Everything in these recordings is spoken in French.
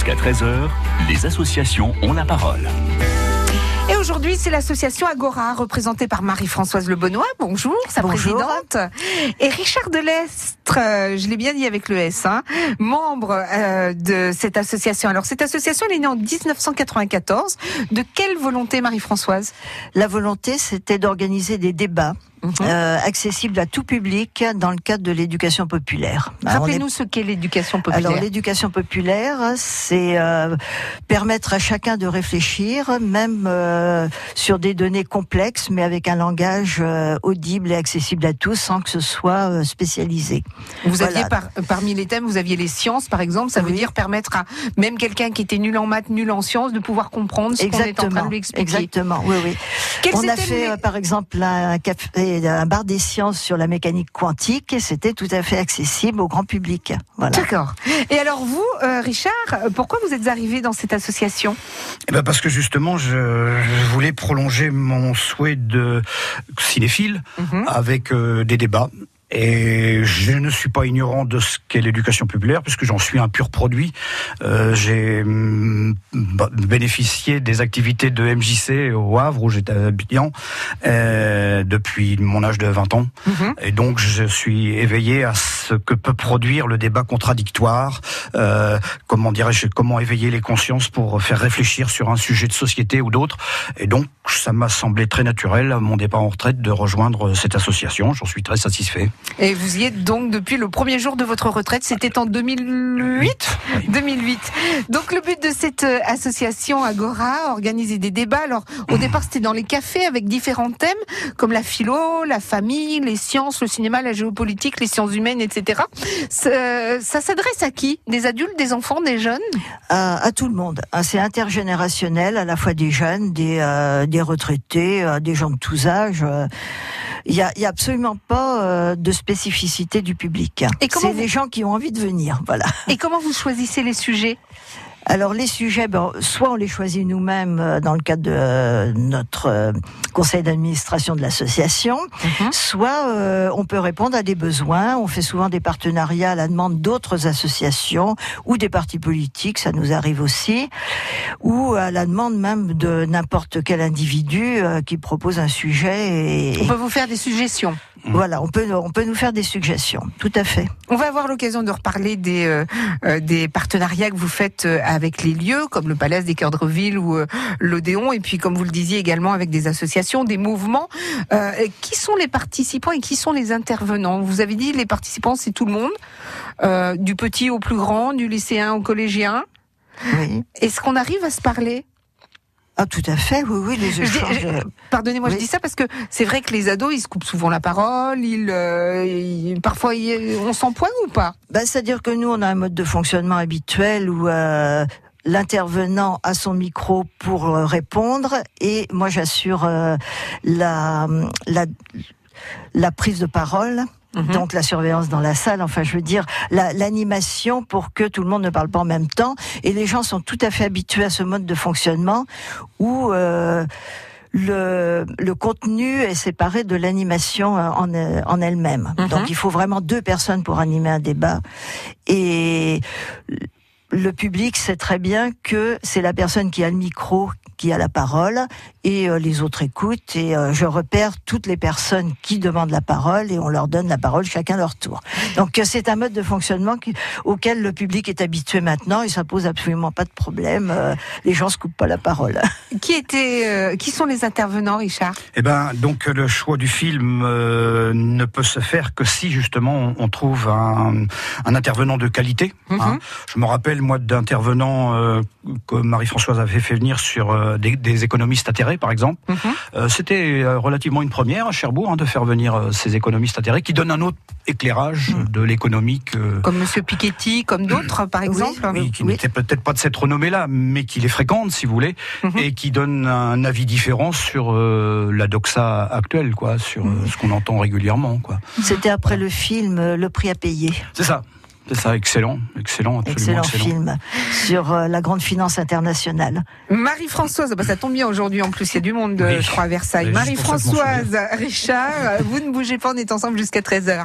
Jusqu'à 13h, les associations ont la parole. Et aujourd'hui, c'est l'association Agora, représentée par Marie-Françoise Le Benoît. Bonjour, sa Bonjour. présidente. Et Richard Delestre, euh, je l'ai bien dit avec le S, hein, membre euh, de cette association. Alors, cette association, elle est née en 1994. De quelle volonté, Marie-Françoise? La volonté, c'était d'organiser des débats Mhm. euh, accessibles à tout public dans le cadre de l'éducation populaire. Est- Rappelez-nous ce qu'est l'éducation populaire. Alors l'éducation populaire, c'est euh, permettre à chacun de réfléchir, même euh, sur des données complexes, mais avec un langage euh, audible et accessible à tous, sans que ce soit euh, spécialisé. Vous Voilà. aviez par- parmi les thèmes, vous aviez les sciences, par exemple. Ça veut dire permettre à même quelqu'un qui était nul en maths, nul en sciences, de pouvoir comprendre ce qu'on est en train de lui expliquer. exactement, oui, oui. Quels On a fait les- euh, par exemple un, café, un bar des sciences sur la mécanique quantique et c'était tout à fait accessible au grand public. Voilà. D'accord. Et alors vous, euh, Richard, pourquoi vous êtes arrivé dans cette association? Eh ben parce que justement, je, je voulais prolonger mon souhait de cinéphile Mhm. avec euh, des débats. Et je ne suis pas ignorant de ce qu'est l'éducation populaire, puisque j'en suis un pur produit. Euh, J'ai hum, bah, bénéficié des activités de MJC au Havre, où j'étais habitant, euh, depuis mon âge de 20 ans. Mhm. Et donc, je suis éveillé à ce que peut produire le débat contradictoire. Euh, comment dirais-je Comment éveiller les consciences pour faire réfléchir sur un sujet de société ou d'autre. Et donc, ça m'a semblé très naturel à mon départ en retraite de rejoindre cette association. J'en suis très satisfait. Et vous y êtes donc depuis le premier jour de votre retraite, c'était en 2008 Oui. 2008. Donc le but de cette euh, association Agora, organiser des débats. Alors au départ c'était dans les cafés avec différents thèmes comme la philo, la famille, les sciences, le cinéma, la géopolitique, les sciences humaines, etc. Ça, ça s'adresse à qui? Des adultes, des enfants, des jeunes? À, à tout le monde. Ah, C'est intergénérationnel, à la fois des jeunes, des, euh, des retraités, euh, des gens de tous âges. euh. Il n'y a, il y a absolument pas euh, de spécificité du public. Et C'est vous- les gens qui ont envie de venir. Voilà. Et comment vous choisissez les sujets? Alors les sujets, ben, soit on les choisit nous-mêmes euh, dans le cadre de euh, notre euh, conseil d'administration de l'association, Mhm. soit euh, on peut répondre à des besoins. On fait souvent des partenariats à la demande d'autres associations ou des partis politiques, ça nous arrive aussi, ou à la demande même de n'importe quel individu euh, qui propose un sujet. On peut vous faire des suggestions. Voilà, on peut on peut nous faire des suggestions. Tout à fait. On va avoir l'occasion de reparler des, euh, euh, des partenariats que vous faites euh, avec les lieux, comme le Palace des Cœurs de Ville ou euh, l'Odéon, et puis comme vous le disiez également avec des associations, des mouvements. Euh, qui sont les participants et qui sont les intervenants? Vous avez dit les participants, c'est tout le monde, euh, du petit au plus grand, du lycéen au collégien. Oui. Est-ce qu'on arrive à se parler? Ah tout à fait. Oui oui les échanges. euh, Pardonnez-moi, je dis ça parce que c'est vrai que les ados, ils se coupent souvent la parole, ils, euh, ils- parfois ils- on s'empoigne ou pas? Bah, C'est-à-dire que nous, on a un mode de fonctionnement habituel où euh, l'intervenant a son micro pour euh, répondre et moi j'assure euh, la, la, la prise de parole. Mhm. Donc la surveillance dans la salle, enfin je veux dire la- l'animation pour que tout le monde ne parle pas en même temps. Et les gens sont tout à fait habitués à ce mode de fonctionnement où euh, le, le contenu est séparé de l'animation euh, en, euh, en elle-même. Mhm. Donc il faut vraiment deux personnes pour animer un débat. Et le public sait très bien que c'est la personne qui a le micro qui a la parole et euh, les autres écoutent et euh, je repère toutes les personnes qui demandent la parole et on leur donne la parole chacun leur tour. Donc euh, c'est un mode de fonctionnement qui- auquel le public est habitué maintenant et ça pose absolument pas de problème. Euh, les gens se coupent pas la parole. Qui étaient, euh, qui sont les intervenants, Richard? Eh ben, donc le choix du film euh, ne peut se faire que si justement on, trouve un, un intervenant de qualité. Mhm. hein. Je me rappelle moi d'intervenants euh, que Marie-Françoise avait fait venir sur euh, des, des économistes atterrés, par exemple. Mhm. Euh, C'était euh, relativement une première à Cherbourg hein, de faire venir ces économistes atterrés qui donnent un autre éclairage Mhm. de l'économique. Comme Monsieur Piketty, comme d'autres, par exemple. oui, qui Oui. n'était peut-être pas de cette renommée-là, mais qui les fréquente, si vous voulez, Mhm. et qui donne un avis différent sur la doxa actuelle, quoi, sur ce qu'on entend régulièrement, quoi. C'était après le film Le prix à payer. C'est ça, c'est ça, excellent, excellent, absolument Excellent, excellent. film sur euh, la grande finance internationale. Marie-Françoise, bah, ça tombe bien aujourd'hui en plus, il y a du monde, Oui. je crois, à Versailles. Oui, Marie-Françoise, Richard, vous ne bougez pas, on est ensemble jusqu'à 13h.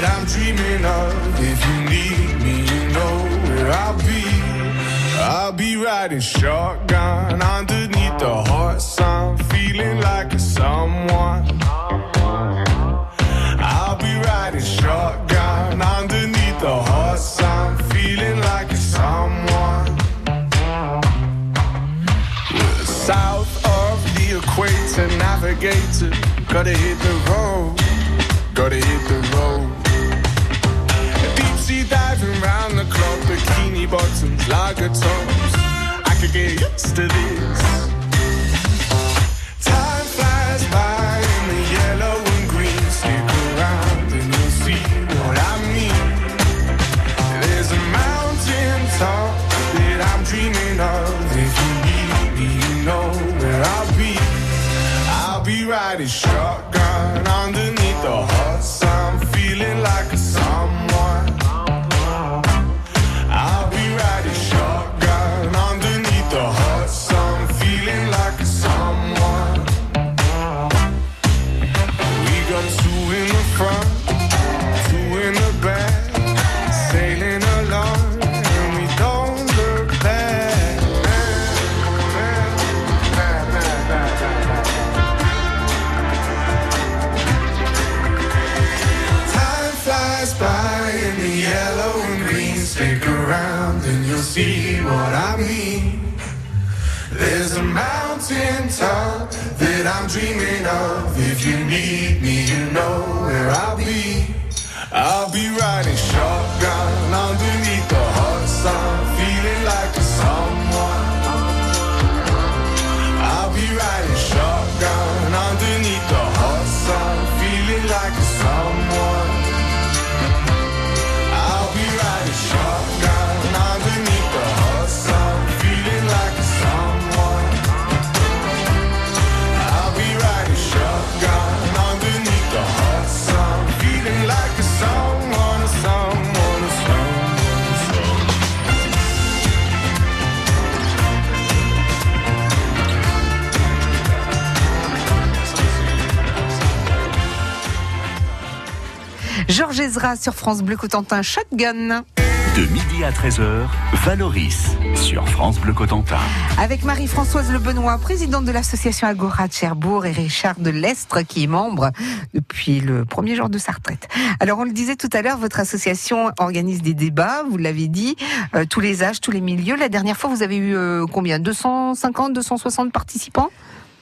that I'm dreaming of. If you need me, you know where I'll be. I'll be riding shotgun underneath the hot sun, feeling like a someone. I'll be riding shotgun underneath the hot sun, feeling like a someone. South of the equator, navigator. Gotta hit the road, gotta hit the road. Bikini bottoms, lager tops. I could get used to this. Time flies by in the yellow and green. Stick around and you'll see what I mean. There's a mountain top that I'm dreaming of. If you need me, you know where I'll be. I'll be riding shotgun see what I mean. There's a mountain top that I'm dreaming of. If you need me, you know where I'll be. I'll be riding shotgun underneath the hot sun, Sur France Bleu Cotentin Shotgun. De midi à 13h, Valoris sur France Bleu Cotentin. Avec Marie-Françoise Le Benoît, présidente de l'association Agora de Cherbourg et Richard de Lestre qui est membre depuis le premier jour de sa retraite. Alors on le disait tout à l'heure, votre association organise des débats, vous l'avez dit, euh, tous les âges, tous les milieux. La dernière fois, vous avez eu euh, combien? 250, 260 participants?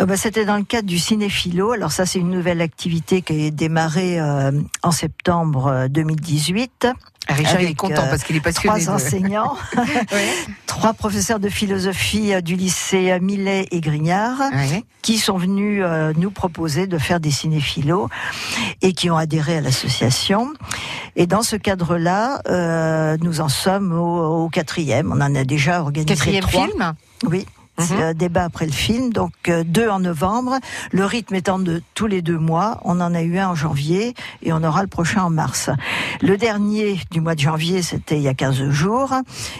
Euh, bah, C'était dans le cadre du cinéphilo. Alors ça, c'est une nouvelle activité qui est démarrée euh, en septembre euh, 2018. Richard il est content euh, parce qu'il est passionné. Trois de- enseignants, Ouais. trois professeurs de philosophie euh, du lycée Millet et Grignard, Ouais. qui sont venus nous proposer de faire des cinéphilos et qui ont adhéré à l'association. Et dans ce cadre-là, euh, nous en sommes au, au quatrième. On en a déjà organisé Quatrième trois. film? Oui. C'est Mhm. un débat après le film, donc euh, deux en novembre. Le rythme étant de tous les deux mois, on en a eu un en janvier et on aura le prochain en mars. Le dernier du mois de janvier, c'était il y a 15 jours.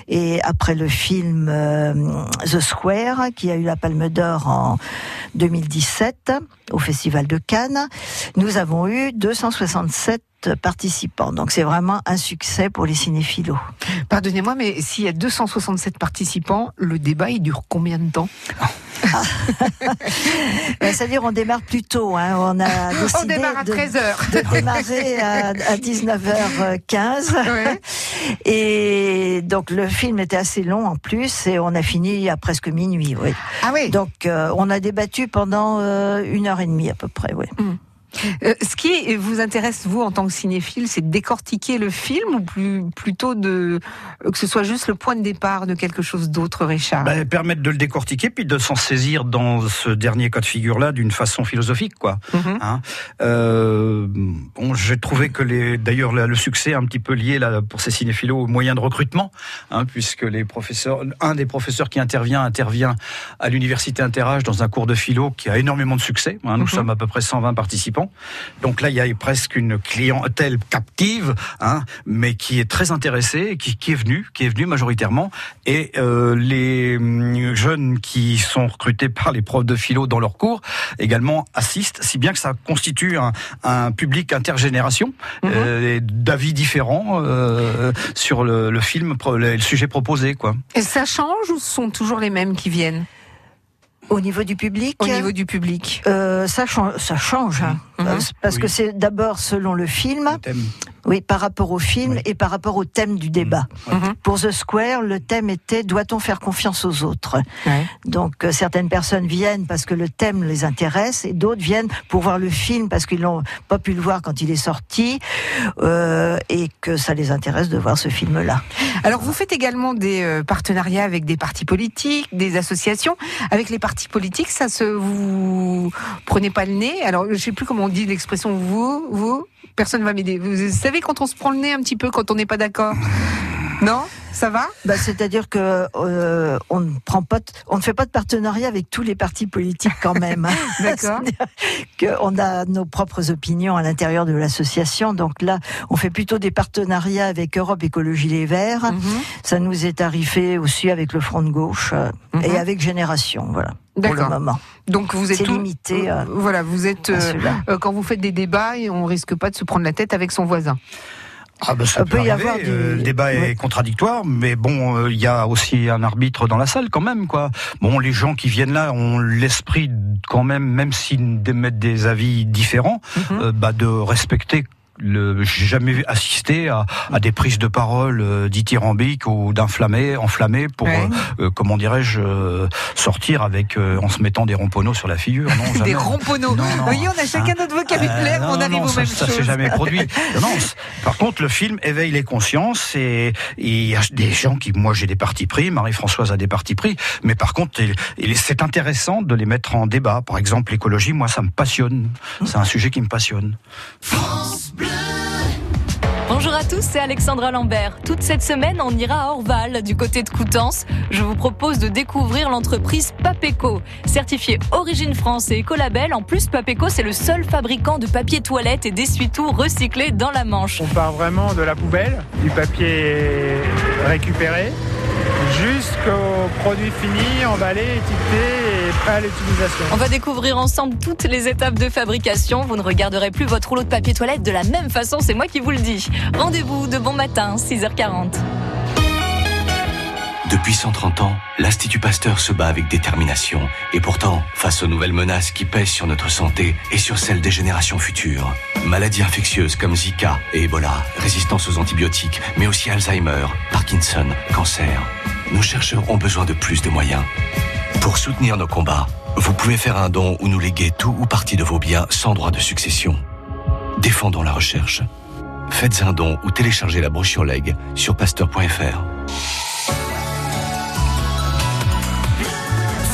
Et après le film euh, The Square, qui a eu la Palme d'Or en 2017 au Festival de Cannes, nous avons eu 267 participants. Donc c'est vraiment un succès pour les cinéphilos. Pardonnez-moi, mais s'il y a 267 participants, le débat, il dure combien de temps? Ben, C'est-à-dire on démarre plus tôt. Hein. On a décidé On démarre à de- 13h. de démarrer à, à 19h15. Ouais. Et donc le film était assez long en plus et on a fini à presque minuit. Oui. Ah oui. Donc euh, on a débattu pendant euh, une heure et demie à peu près. Oui. Euh, ce qui vous intéresse, vous, en tant que cinéphile, c'est de décortiquer le film ou plus, plutôt de euh, que ce soit juste le point de départ de quelque chose d'autre, Richard? Ben, permettre de le décortiquer puis de s'en saisir dans ce dernier cas de figure-là d'une façon philosophique, quoi. Mhm. Hein? Euh, bon, j'ai trouvé que les, d'ailleurs, le succès est un petit peu lié là pour ces cinéphilos aux moyens de recrutement, hein, puisque les professeurs, un des professeurs qui intervient intervient à l'université Interage dans un cours de philo qui a énormément de succès. hein. nous Mhm. sommes à peu près 120 participants, donc là il y a presque une clientèle captive, hein, mais qui est très intéressée, qui, qui est venue, qui est venue majoritairement, et euh, les hum, jeunes qui sont recrutés par les profs de philo dans leurs cours également assistent, si bien que ça constitue un, un public intergénération Mhm. euh, et d'avis différents euh, sur le, le film, le, le sujet proposé, quoi. Et ça change ou ce sont toujours les mêmes qui viennent? Au niveau du public au niveau du public euh, ça, change, ça change, hein. Mhm. Parce Oui. que c'est d'abord selon le film, Le thème. Oui, par rapport au film Oui. et par rapport au thème du débat. Mhm. Pour The Square, le thème était doit-on faire confiance aux autres? Ouais. Donc euh, certaines personnes viennent parce que le thème les intéresse et d'autres viennent pour voir le film parce qu'ils n'ont pas pu le voir quand il est sorti euh, et que ça les intéresse de voir ce film-là. Alors vous faites également des euh, partenariats avec des partis politiques, des associations. Avec les partis politiques, ça se vous prenez pas le nez? Alors je sais plus comment on dit l'expression vous vous? Personne va m'aider. Vous savez quand on se prend le nez un petit peu quand on n'est pas d'accord? Non Ça va? Bah, C'est-à-dire que euh, on ne prend pas, on ne fait pas de partenariat avec tous les partis politiques quand même. hein. D'accord. Qu'on a nos propres opinions à l'intérieur de l'association. Donc là, on fait plutôt des partenariats avec Europe Écologie Les Verts. Mhm. Ça nous est arrivé aussi avec le Front de Gauche euh, Mhm. et avec Génération. Voilà. Pour le D'accord. moment. Donc vous êtes tout- limité, euh, voilà, vous êtes euh, quand vous faites des débats et on risque pas de se prendre la tête avec son voisin. Ah ben, ça Ça peut, peut y avoir des- euh, le débat est contradictoire, mais bon, euh, il y a aussi un arbitre dans la salle quand même, quoi. Bon, les gens qui viennent là ont l'esprit quand même, même s'ils émettent des avis différents, Mhm. euh, bah, de respecter. Le, j'ai jamais assisté à, à des prises de parole euh, dithyrambiques ou d'inflammés, enflammés pour, Ouais. euh, euh, comment dirais-je, euh, sortir avec, euh, en se mettant des romponneaux sur la figure. Non. Des. Vous voyez, on a chacun notre vocabulaire, Euh, on arrive non, aux ça, mêmes ça choses. s'est jamais produit. Non, par contre, le film éveille les consciences et il y a des gens qui, moi, j'ai des partis pris, Marie-Françoise a des partis pris, mais par contre, il- il- c'est intéressant de les mettre en débat. Par exemple, l'écologie, moi, ça me passionne. C'est un sujet qui me passionne. Bonjour à tous, c'est Alexandra Lambert. Toute cette semaine, on ira à Orval, du côté de Coutances. Je vous propose de découvrir l'entreprise Papeco. Certifiée Origine France et Écolabel, en plus, Papeco, c'est le seul fabricant de papier toilette et d'essuie-tout recyclé dans la Manche. On part vraiment de la poubelle, du papier récupéré, jusqu'au produit fini, emballé, étiqueté et prêt à l'utilisation. On va découvrir ensemble toutes les étapes de fabrication. Vous ne regarderez plus votre rouleau de papier toilette de la même façon, c'est moi qui vous le dis. Rendez-vous de bon matin, 6h40. Depuis 130 ans, l'Institut Pasteur se bat avec détermination. Et pourtant, face aux nouvelles menaces qui pèsent sur notre santé et sur celle des générations futures, maladies infectieuses comme Zika et Ebola, résistance aux antibiotiques, mais aussi Alzheimer, Parkinson, cancer, nos chercheurs ont besoin de plus de moyens. Pour soutenir nos combats, vous pouvez faire un don ou nous léguer tout ou partie de vos biens sans droit de succession. Défendons la recherche. Faites un don ou téléchargez la brochure leg sur pasteur.fr.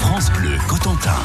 France Bleu Cotentin.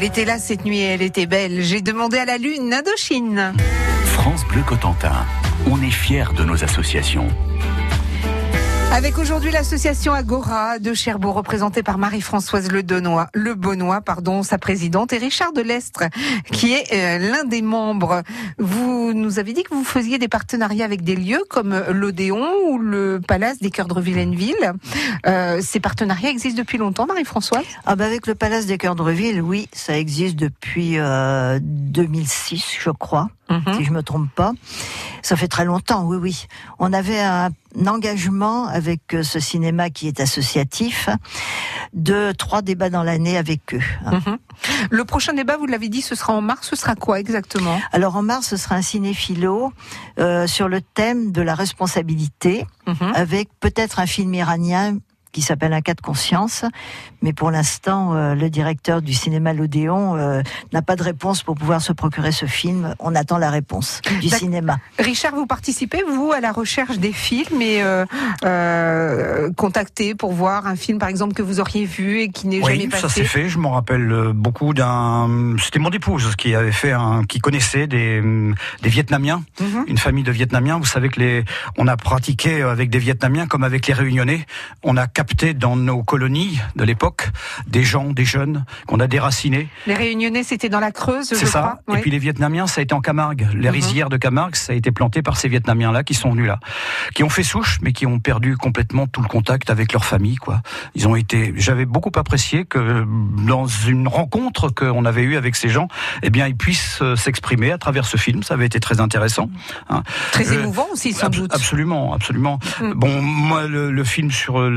Elle était là cette nuit et elle était belle. J'ai demandé à la lune Indochine. France Bleu Cotentin, on est fiers de nos associations. Avec aujourd'hui l'association Agora de Cherbourg, représentée par Marie-Françoise Le, le Bonnois, pardon, sa présidente, et Richard Delestre, qui est euh, l'un des membres. Vous nous avez dit que vous faisiez des partenariats avec des lieux comme l'Odéon ou le Palace des Cœurs de Villeneuve. Euh, ces partenariats existent depuis longtemps, Marie-Françoise? Ah bah avec le Palace des Cœurs de Reville, oui, ça existe depuis euh, 2006, je crois, Mhm. si je me trompe pas. Ça fait très longtemps, oui, oui. On avait un, engagement avec euh, ce cinéma qui est associatif de trois débats dans l'année avec eux. Mhm. Le prochain débat, vous l'avez dit, ce sera en mars. Ce sera quoi exactement? Alors en mars, ce sera un cinéphilo euh, sur le thème de la responsabilité, Mhm. avec peut-être un film iranien qui s'appelle Un cas de conscience, mais pour l'instant, euh, le directeur du cinéma L'Odéon euh, n'a pas de réponse pour pouvoir se procurer ce film. On attend la réponse du D'ac- cinéma. Richard, vous participez, vous, à la recherche des films et euh, euh, contactez pour voir un film, par exemple, que vous auriez vu et qui n'est jamais Oui, ça passé s'est fait. Je m'en rappelle beaucoup d'un. C'était mon épouse qui avait fait un, qui connaissait des hum, des Vietnamiens, Mhm. une famille de Vietnamiens. Vous savez que les, on a pratiqué avec des Vietnamiens comme avec les Réunionnais. On a capté dans nos colonies de l'époque des gens, des jeunes qu'on a déracinés. Les Réunionnais, c'était dans la Creuse, je C'est ça. crois. Et oui. puis les Vietnamiens, ça a été en Camargue. Les Mhm. rizières de Camargue, ça a été planté par ces Vietnamiens-là qui sont venus là, qui ont fait souche, mais qui ont perdu complètement tout le contact avec leur famille. Quoi. Ils ont été. J'avais beaucoup apprécié que dans une rencontre qu'on avait eue avec ces gens, eh bien, ils puissent euh, s'exprimer à travers ce film. Ça avait été très intéressant. hein. Très Je- émouvant aussi, sans Abs- doute. Absolument, absolument. Mm. Bon, moi, le, le film sur euh,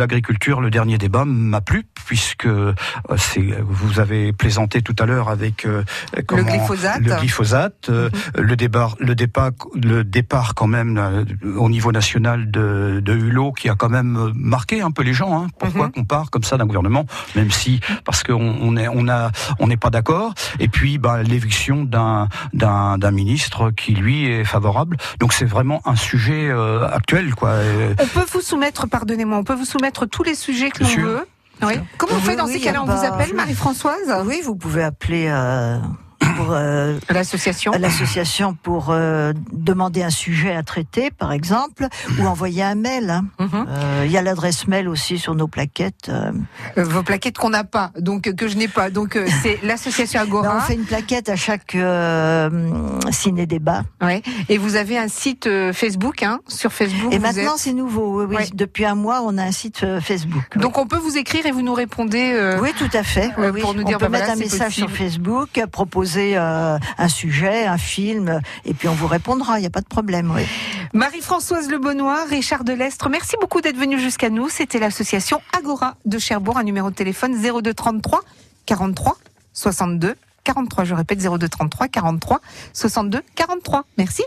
le dernier débat, m'a plu puisque euh, c'est. Vous avez plaisanté tout à l'heure avec euh, glyphosate. Le glyphosate, euh, le départ, le départ, le départ quand même au niveau national de, de Hulot qui a quand même marqué un peu les gens. Hein. Pourquoi Mhm. qu'on part comme ça d'un gouvernement, même si parce qu'on on est, on a, on n'est pas d'accord. Et puis, ben, l'éviction d'un d'un d'un ministre qui lui est favorable. Donc c'est vraiment un sujet euh, actuel, quoi. On peut vous soumettre, pardonnez-moi, on peut vous soumettre tous les sujets que l'on veut. Oui. Comment on Oui, fait dans oui, ces cas-là On pas- vous appelle, Marie-Françoise? Oui, vous pouvez appeler euh, pour euh, L'association l'association pour euh, demander un sujet à traiter, par exemple, ou envoyer un mail. hein. Mhm. Euh, Il y a l'adresse mail aussi sur nos plaquettes. Vos plaquettes qu'on n'a pas, donc que je n'ai pas. Donc c'est l'association Ben, Agora. on fait une plaquette à chaque euh, ciné-débat. Ouais. Et vous avez un site Facebook, hein, sur Facebook. Et maintenant, êtes- c'est nouveau. Oui, oui. Ouais. Depuis un mois, on a un site Facebook. oui. Donc on peut vous écrire et vous nous répondez. Oui, tout à fait. Oui, pour nous on dire, peut bah mettre voilà, un message sur. Facebook, proposer euh, un sujet, un film, et puis on vous répondra. Il n'y a pas de problème. Marie-Françoise Le Bonnois, Richard Delestre, merci beaucoup d'être venu jusqu'à nous. C'était l'association Agora de Cherbourg, un numéro de téléphone 02 33 43 62 43. Je répète 02 33 43 62 43. Merci.